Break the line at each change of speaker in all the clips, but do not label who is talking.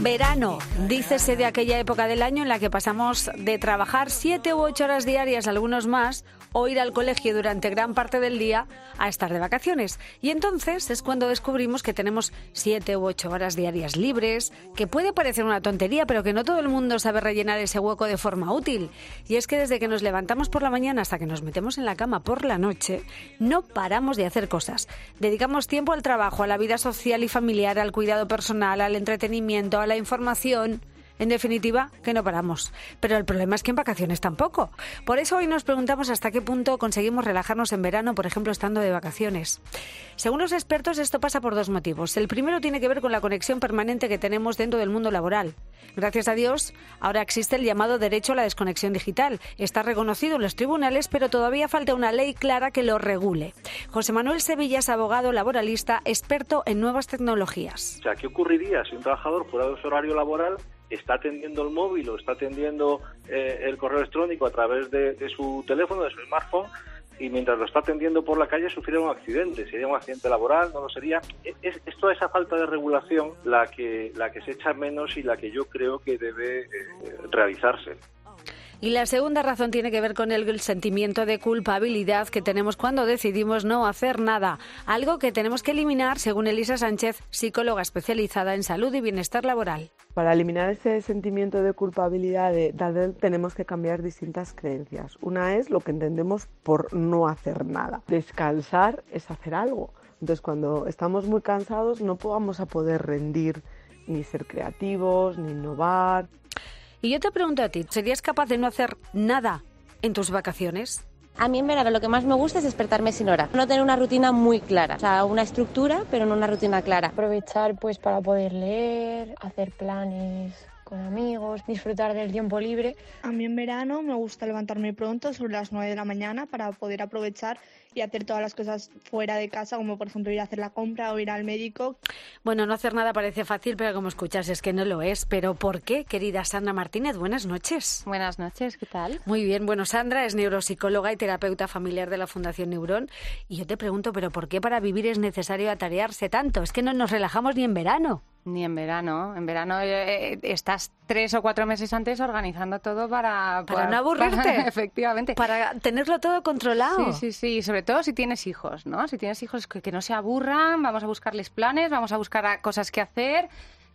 Verano, dícese de aquella época del año en la que pasamos de trabajar siete u ocho horas diarias, algunos más, o ir al colegio durante gran parte del día a estar de vacaciones. Y entonces es cuando descubrimos que tenemos siete u ocho horas diarias libres, que puede parecer una tontería, pero que no todo el mundo sabe rellenar ese hueco de forma útil. Y es que desde que nos levantamos por la mañana hasta que nos metemos en la cama por la noche, no paramos de hacer cosas. Dedicamos tiempo al trabajo, a la vida social y familiar, al cuidado personal, al entretenimiento, a la información. En definitiva, que no paramos. Pero el problema es que en vacaciones tampoco. Por eso hoy nos preguntamos hasta qué punto conseguimos relajarnos en verano, por ejemplo, estando de vacaciones. Según los expertos, esto pasa por dos motivos. El primero tiene que ver con la conexión permanente que tenemos dentro del mundo laboral. Gracias a Dios, ahora existe el llamado derecho a la desconexión digital. Está reconocido en los tribunales, pero todavía falta una ley clara que lo regule. José Manuel Sevilla es abogado laboralista, experto en nuevas tecnologías.
O sea, ¿qué ocurriría si un trabajador fuera de su horario laboral está atendiendo el móvil o está atendiendo eh, el correo electrónico a través de, su teléfono, de su smartphone, y mientras lo está atendiendo por la calle sufriera un accidente, sería un accidente laboral, no lo sería. Es, es toda esa falta de regulación la que, la que se echa menos y la que yo creo que debe eh, realizarse.
Y la segunda razón tiene que ver con el sentimiento de culpabilidad que tenemos cuando decidimos no hacer nada, algo que tenemos que eliminar, según Elisa Sánchez, psicóloga especializada en salud y bienestar laboral.
Para eliminar ese sentimiento de culpabilidad, de, vez tenemos que cambiar distintas creencias. Una es lo que entendemos por no hacer nada. Descansar es hacer algo. Entonces, cuando estamos muy cansados, no vamos a poder rendir ni ser creativos, ni innovar.
Y yo te pregunto a ti, ¿serías capaz de no hacer nada en tus vacaciones?
A mí en verano lo que más me gusta es despertarme sin hora, no tener una rutina muy clara, o sea, una estructura, pero no una rutina clara.
Aprovechar pues para poder leer, hacer planes con amigos, disfrutar del tiempo libre.
A mí en verano me gusta levantarme pronto, sobre las 9 de la mañana, para poder aprovechar y hacer todas las cosas fuera de casa, como por ejemplo ir a hacer la compra o ir al médico.
Bueno, no hacer nada parece fácil, pero como escuchas es que no lo es. ¿Pero por qué, querida Sandra Martínez? Buenas noches.
Buenas noches, ¿qué tal?
Muy bien, bueno, Sandra es neuropsicóloga y terapeuta familiar de la Fundación Neurón. Y yo te pregunto, ¿pero por qué para vivir es necesario atarearse tanto? Es que no nos relajamos ni en verano.
Ni en verano. En verano eh, estás tres o cuatro meses antes organizando todo para...
Para, para no aburrirte.
Para, efectivamente.
Para tenerlo todo controlado.
Sí, sí, sí. Sobre todo si tienes hijos, ¿no? Si tienes hijos que, que no se aburran, vamos a buscarles planes, vamos a buscar cosas que hacer.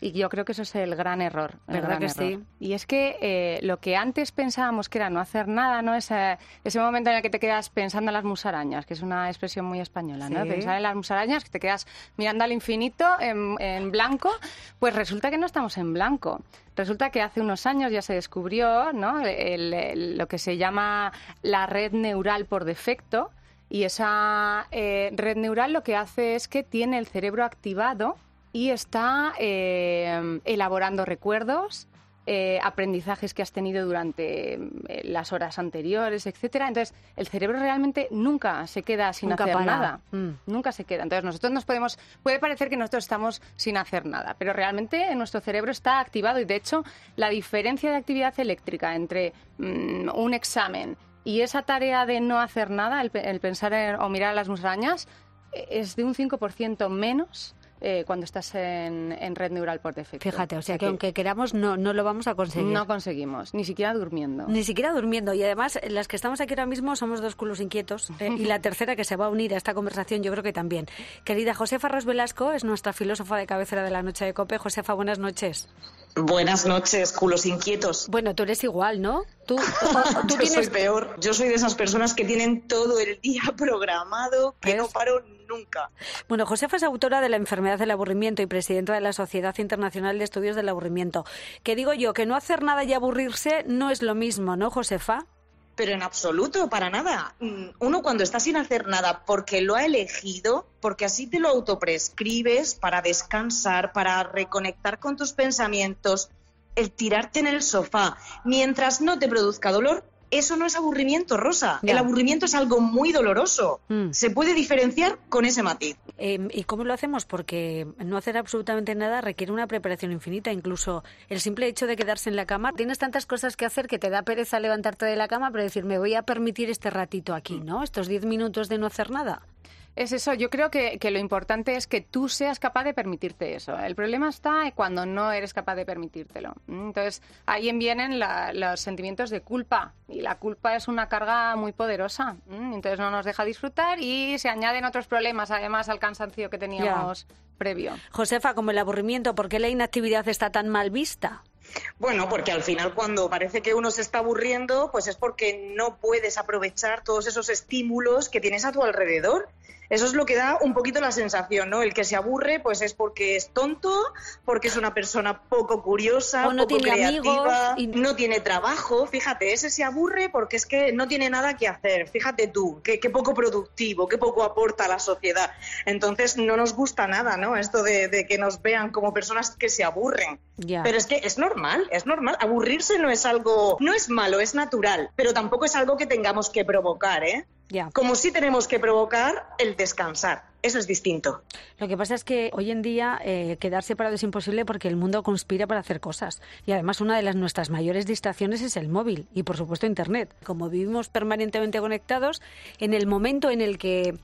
Y yo creo que eso es el gran error. El
¿Verdad
gran
que
error.
sí?
Y es que eh, lo que antes pensábamos que era no hacer nada, ¿no? Ese, ese momento en el que te quedas pensando en las musarañas, que es una expresión muy española, ¿no? Pensar en las musarañas, que te quedas mirando al infinito en, en blanco, pues resulta que no estamos en blanco. Resulta que hace unos años ya se descubrió, ¿no? El- el- lo que se llama la red neural por defecto, y esa eh, red neural lo que hace es que tiene el cerebro activado y está eh, elaborando recuerdos, eh, aprendizajes que has tenido durante eh, las horas anteriores, etcétera. Entonces, el cerebro realmente nunca se queda sin
Nunca
hacer
para.
nada.
Mm.
Nunca se queda. Entonces, nosotros nos podemos. Puede parecer que nosotros estamos sin hacer nada, pero realmente nuestro cerebro está activado y, de hecho, la diferencia de actividad eléctrica entre mm, un examen y esa tarea de no hacer nada, el, el pensar en- o mirar a las musarañas, eh, es de un 5% menos eh, cuando estás en, en red neural por defecto.
Fíjate, o sea que aunque queramos no, no lo vamos a conseguir.
no conseguimos, ni siquiera durmiendo.
Ni siquiera durmiendo. Y además, las que estamos aquí ahora mismo somos dos culos inquietos. eh, y la tercera que se va a unir a esta conversación, yo creo que también. Querida Josefa Ros Velasco es nuestra filósofa de cabecera de la noche de Cope. Josefa, buenas noches.
Buenas noches, culos inquietos.
Bueno, tú eres igual, ¿no? Tú, tú
Yo
tienes
soy peor. Yo soy de esas personas que tienen todo el día programado, que no paro nunca.
Bueno, Josefa es autora de La enfermedad del aburrimiento y presidenta de la Sociedad Internacional de Estudios del Aburrimiento. Que digo yo, que no hacer nada y aburrirse no es lo mismo, ¿no, Josefa?
Pero en absoluto, para nada. Mm, Uno cuando está sin hacer nada porque lo ha elegido, porque así te lo autoprescribes para descansar, para reconectar con tus pensamientos, el tirarte en el sofá, mientras no te produzca dolor, eso no es aburrimiento, Rosa.
Ya.
El aburrimiento es algo muy doloroso.
Mm.
Se puede diferenciar con ese matiz.
Eh, ¿Y cómo lo hacemos? Porque no hacer absolutamente nada requiere una preparación infinita. Incluso el simple hecho de quedarse en la cama, tienes tantas cosas que hacer que te da pereza levantarte de la cama, pero decir, me voy a permitir este ratito aquí, ¿no? Estos 10 minutos de no hacer nada.
Es eso, yo creo que, que lo importante es que tú seas capaz de permitirte eso. El problema está cuando no eres capaz de permitírtelo. ¿m? Entonces, ahí vienen la- los sentimientos de culpa. Y la culpa es una carga muy poderosa. ¿m? Entonces no nos deja disfrutar y se añaden otros problemas, además, al cansancio que teníamos previo.
Josefa, como el aburrimiento, ¿por qué la inactividad está tan mal vista?
Bueno, porque al final cuando parece que uno se está aburriendo, pues es porque no puedes aprovechar todos esos estímulos que tienes a tu alrededor. Eso es lo que da un poquito la sensación, ¿no? El que se aburre, pues es porque es tonto, porque es una persona poco curiosa,
O no
poco
tiene
creativa,
amigos y-
no tiene trabajo. Fíjate, ese se aburre porque es que no tiene nada que hacer. Fíjate tú, qué, qué poco productivo, qué poco aporta a la sociedad. Entonces no nos gusta nada, ¿no? Esto de, de que nos vean como personas que se aburren. Pero es que es normal, es normal. Aburrirse no es algo, no es malo, es natural, pero tampoco es algo que tengamos que provocar, ¿eh? Como sí tenemos que provocar el descansar. Eso es distinto.
Lo que pasa es que hoy en día eh, quedarse parado es imposible porque el mundo conspira para hacer cosas. Y además una de las nuestras mayores distracciones es el móvil y por supuesto Internet. Como vivimos permanentemente conectados, en el momento en el que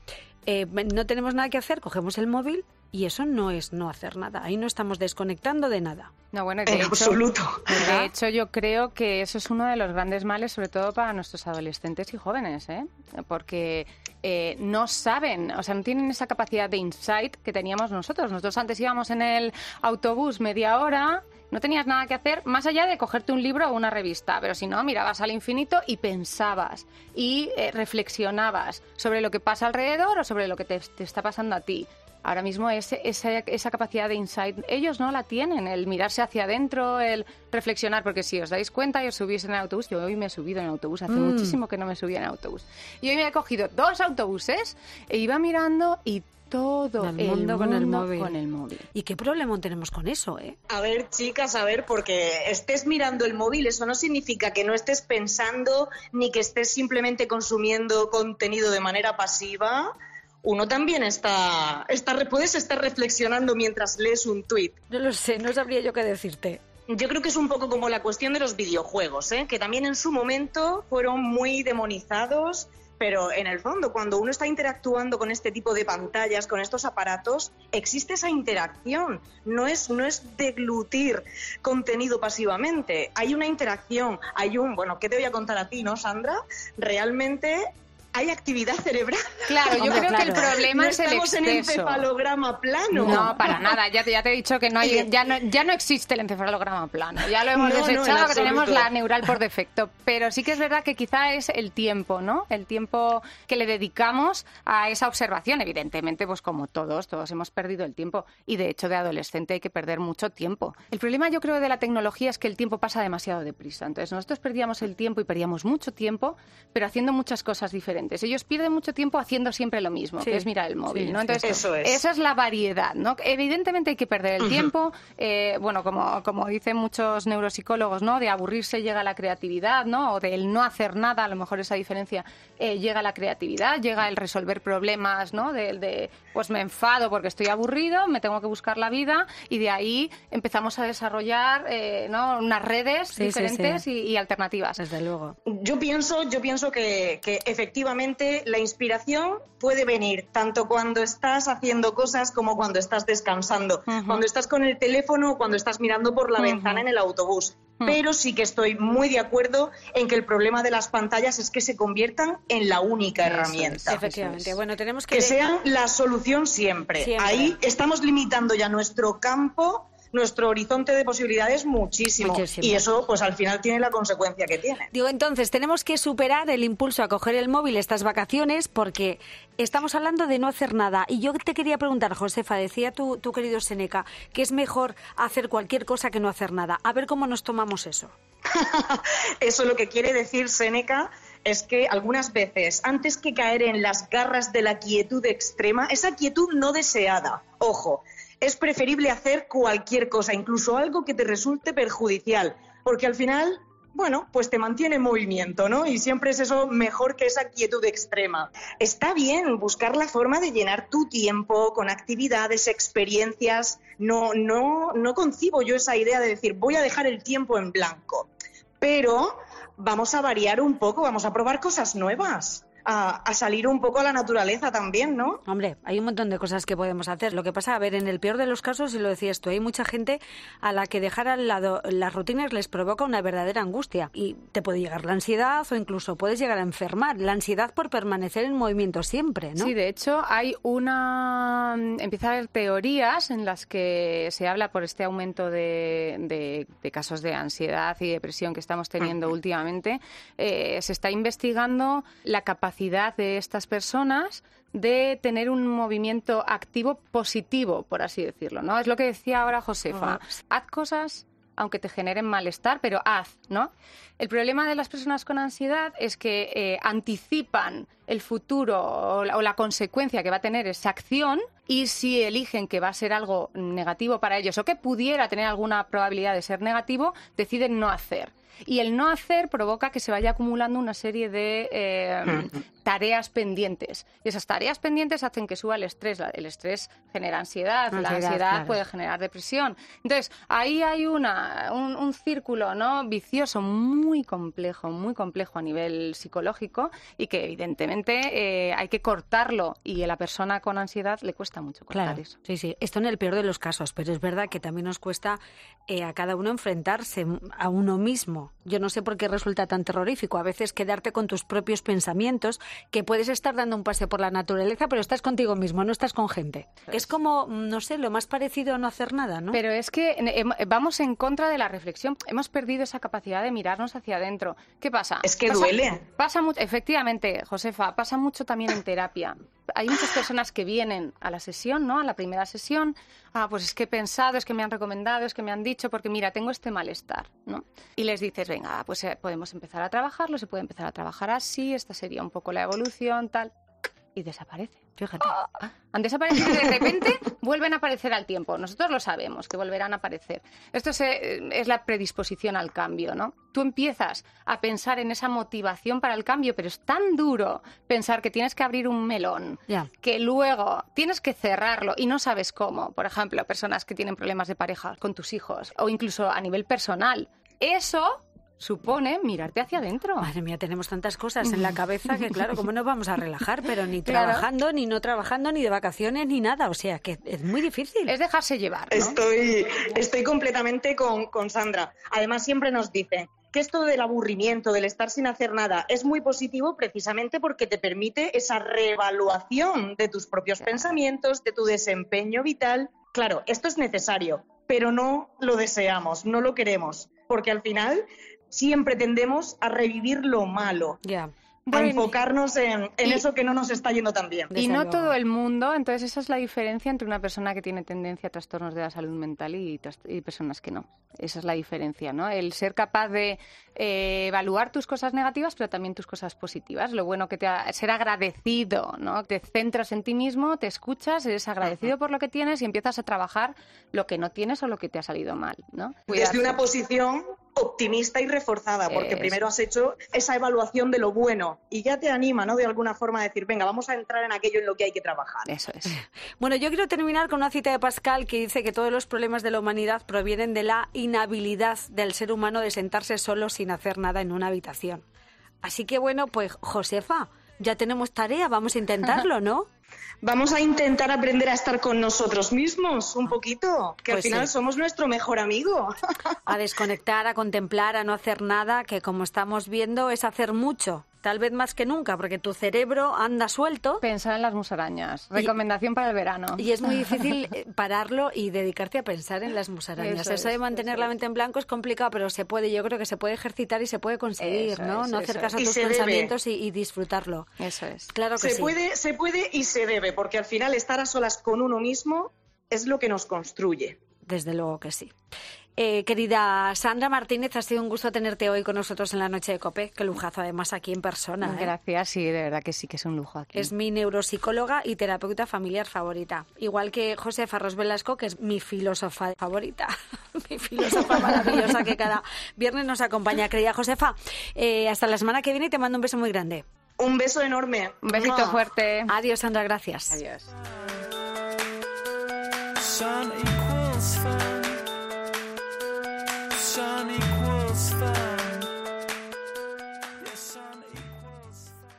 eh, no tenemos nada que hacer, cogemos el móvil y eso no es no hacer nada. Ahí no estamos desconectando de nada.
No, bueno, de
En
hecho,
absoluto.
De hecho, yo creo que eso es uno de los grandes males, sobre todo para nuestros adolescentes y jóvenes, ¿eh? porque eh, no saben, o sea, no tienen esa capacidad de insight que teníamos nosotros. Nosotros antes íbamos en el autobús media hora, no tenías nada que hacer más allá de cogerte un libro o una revista, pero si no, mirabas al infinito y pensabas y eh, reflexionabas sobre lo que pasa alrededor o sobre lo que te, te está pasando a ti. Ahora mismo ese- esa, esa capacidad de insight, ellos no la tienen, el mirarse hacia adentro, el reflexionar, porque si os dais cuenta y os subís en el autobús, yo hoy me he subido en el autobús, hace
Mm.
muchísimo que no me subía en autobús. Y hoy me he cogido dos autobuses e iba mirando y todo
El mundo con el móvil.
con el móvil.
¿Y qué problema tenemos con eso, eh?
A ver, chicas, a ver, porque estés mirando el móvil, eso no significa que no estés pensando ni que estés simplemente consumiendo contenido de manera pasiva. Uno también está, está puedes estar reflexionando mientras lees un tuit.
No lo sé, no sabría yo qué decirte.
Yo creo que es un poco como la cuestión de los videojuegos, ¿eh? que también en su momento fueron muy demonizados, pero en el fondo, cuando uno está interactuando con este tipo de pantallas, con estos aparatos, existe esa interacción. No es, no es deglutir contenido pasivamente. Hay una interacción, hay un, bueno, ¿qué te voy a contar a ti, no, Sandra? Realmente hay actividad cerebral.
Claro, yo
Hombre,
creo que el problema
no
es el
estamos en
exceso.
encefalograma plano.
No, para nada. Ya te, ya te he dicho que no hay, ya no, ya no existe el encefalograma plano. Ya lo hemos
No, no, en
desechado, que tenemos la neural por defecto. Pero sí que es verdad que quizá es el tiempo, ¿no? El tiempo que le dedicamos a esa observación. Evidentemente, pues como todos, todos hemos perdido el tiempo. Y de hecho, de adolescente hay que perder mucho tiempo. El problema, yo creo, de la tecnología es que el tiempo pasa demasiado deprisa. Entonces, nosotros perdíamos el tiempo y perdíamos mucho tiempo, pero haciendo muchas cosas diferentes. Ellos pierden mucho tiempo haciendo siempre lo mismo,
Sí.
que es mirar el móvil,
Sí,
¿no? Entonces,
Eso es.
esa es la variedad, ¿no? Evidentemente hay que perder el tiempo, eh, bueno, como, como dicen muchos neuropsicólogos, ¿no? De aburrirse llega la creatividad, ¿no? O del no hacer nada, a lo mejor esa diferencia, eh, llega la creatividad, llega el resolver problemas, ¿no? Del de, pues me enfado porque estoy aburrido, me tengo que buscar la vida y de ahí empezamos a desarrollar, eh, ¿no? Unas redes
Sí, sí,
diferentes
sí.
Y, y alternativas.
Desde luego.
Yo pienso, yo pienso que, que efectivamente la inspiración puede venir tanto cuando estás haciendo cosas como cuando estás descansando, cuando estás con el teléfono o cuando estás mirando por la ventana en el autobús. Pero sí que estoy muy de acuerdo en que el problema de las pantallas es que se conviertan en la única
Eso es,
herramienta.
Efectivamente. Bueno, tenemos que...
Que sean la solución siempre.
Siempre.
Ahí estamos limitando ya nuestro campo, nuestro horizonte de posibilidades muchísimo.
Muchísimo.
Y eso, pues al final tiene la consecuencia que tiene.
Digo, entonces, tenemos que superar el impulso a coger el móvil estas vacaciones porque estamos hablando de no hacer nada. Y yo te quería preguntar, Josefa, decía tu, tu querido Seneca, que es mejor hacer cualquier cosa que no hacer nada. A ver cómo nos tomamos eso.
Eso lo que quiere decir Séneca es que algunas veces, antes que caer en las garras de la quietud extrema, esa quietud no deseada, ojo, es preferible hacer cualquier cosa, incluso algo que te resulte perjudicial, porque al final bueno, pues te mantiene en movimiento, ¿no? Y siempre es eso mejor que esa quietud extrema. Está bien buscar la forma de llenar tu tiempo con actividades, experiencias. No, no, no concibo yo esa idea de decir voy a dejar el tiempo en blanco. Pero vamos a variar un poco, vamos a probar cosas nuevas a, a, salir un poco a la naturaleza también, ¿no?
Hombre, hay un montón de cosas que podemos hacer. Lo que pasa, a ver, en el peor de los casos, y lo decías tú, hay mucha gente a la que dejar al lado las rutinas les provoca una verdadera angustia y te puede llegar la ansiedad o incluso puedes llegar a enfermar. La ansiedad por permanecer en movimiento siempre, ¿no?
Sí, de hecho, hay una. Empieza a haber teorías en las que se habla por este aumento de, de, de casos de ansiedad y depresión que estamos teniendo últimamente. Eh, se está investigando la capacidad de estas personas de tener un movimiento activo positivo, por así decirlo, ¿no? Es lo que decía ahora Josefa. Haz cosas aunque te generen malestar, pero haz, ¿no? El problema de las personas con ansiedad es que eh, anticipan el futuro o la, o la, consecuencia que va a tener esa acción y si eligen que va a ser algo negativo para ellos o que pudiera tener alguna probabilidad de ser negativo, deciden no hacer. Y el no hacer provoca que se vaya acumulando una serie de eh, tareas pendientes. Y esas tareas pendientes hacen que suba el estrés. El estrés genera ansiedad, ansiedad la ansiedad claro. puede generar depresión. Entonces, ahí hay una, un, un, círculo ¿no? vicioso muy complejo, muy complejo a nivel psicológico y que evidentemente eh, hay que cortarlo y a la persona con ansiedad le cuesta mucho cortar
claro.
eso.
Sí, sí. Esto en el peor de los casos, pero es verdad que también nos cuesta eh, a cada uno enfrentarse a uno mismo. Yo no sé por qué resulta tan terrorífico. A veces quedarte con tus propios pensamientos, que puedes estar dando un paseo por la naturaleza, pero estás contigo mismo, no estás con gente. Es, como, no sé, lo más parecido a no hacer nada, ¿no?
Pero es que eh, vamos en contra de la reflexión. Hemos perdido esa capacidad de mirarnos hacia adentro. ¿Qué pasa?
Es que
pasa,
duele.
Pasa mucho, efectivamente, Josefa, pasa mucho también en terapia. Hay muchas personas que vienen a la sesión, ¿no? A la primera sesión. Ah, pues es que he pensado, es que me han recomendado, es que me han dicho, porque mira, tengo este malestar, ¿no? Y les dices, venga, pues eh, podemos empezar a trabajarlo, se puede empezar a trabajar así, esta sería un poco la evolución, tal. Y desaparece. Fíjate. Ah, han desaparecido y de repente vuelven a aparecer al tiempo. Nosotros lo sabemos, que volverán a aparecer. Esto es, es, la predisposición al cambio, ¿no? Tú empiezas a pensar en esa motivación para el cambio, pero es tan duro pensar que tienes que abrir un melón,
yeah.
que luego tienes que cerrarlo y no sabes cómo. Por ejemplo, personas que tienen problemas de pareja con tus hijos o incluso a nivel personal. Eso supone mirarte hacia adentro.
Madre mía, tenemos tantas cosas en la cabeza que, claro, ¿cómo nos vamos a relajar? Pero ni trabajando, claro. ni no trabajando, ni de vacaciones, ni nada. O sea, que es muy difícil.
Es dejarse llevar. ¿no?
Estoy, estoy completamente con, con Sandra. Además, siempre nos dice que esto del aburrimiento, del estar sin hacer nada, es muy positivo precisamente porque te permite esa reevaluación de tus propios pensamientos, de tu desempeño vital. Claro, esto es necesario, pero no lo deseamos, no lo queremos, porque al final siempre tendemos a revivir lo malo.
Yeah.
A enfocarnos en, en y, eso que no nos está yendo tan bien.
Y no todo el mundo, entonces esa es la diferencia entre una persona que tiene tendencia a trastornos de la salud mental y, y personas que no. Esa es la diferencia, ¿no? El ser capaz de eh, evaluar tus cosas negativas, pero también tus cosas positivas. Lo bueno que te ha, ser agradecido, ¿no? Te centras en ti mismo, te escuchas, eres agradecido Ajá. por lo que tienes y empiezas a trabajar lo que no tienes o lo que te ha salido mal, ¿no?
Desde una posición optimista y reforzada, porque primero has hecho esa evaluación de lo bueno y ya te anima, ¿no? De alguna forma a decir, venga, vamos a entrar en aquello en lo que hay que trabajar.
Eso es.
Bueno, yo quiero terminar con una cita de Pascal que dice que todos los problemas de la humanidad provienen de la inhabilidad del ser humano de sentarse solo sin hacer nada en una habitación. Así que bueno, pues Josefa, ya tenemos tarea, vamos a intentarlo, ¿no?
Vamos a intentar aprender a estar con nosotros mismos un poquito, que
Pues
al final
sí.
somos nuestro mejor amigo.
A desconectar, a contemplar, a no hacer nada, que como estamos viendo es hacer mucho, tal vez más que nunca, porque tu cerebro anda suelto
Pensar en las musarañas. Recomendación para el verano.
y es muy difícil eh, pararlo y dedicarte a pensar en las musarañas.
Eso
Eso,
es,
de mantener
eso
la
es.
mente en blanco es complicado, pero se puede, yo creo que se puede ejercitar y se puede conseguir,
Eso
¿no?
es,
no hacer caso a tus pensamientos y, y disfrutarlo.
Eso es.
Claro que
Se
sí.
puede, se puede y se debe, porque al final estar a solas con uno mismo es lo que nos construye.
Desde luego que sí. Eh, querida Sandra Martínez, ha sido un gusto tenerte hoy con nosotros en la noche de COPE. Qué lujazo, además, aquí en persona. ¿eh?
Gracias, sí, de verdad que sí, que es un lujo aquí.
Es mi neuropsicóloga y terapeuta familiar favorita. Igual que José Farros Velasco, que es mi filósofa favorita. mi filósofa maravillosa que cada viernes nos acompaña. Creía Josefa, eh, hasta la semana que viene y te mando un beso muy grande.
Un beso enorme.
Un besito
Mua.
fuerte.
Adiós, Sandra, gracias.
Adiós.
sun equals five.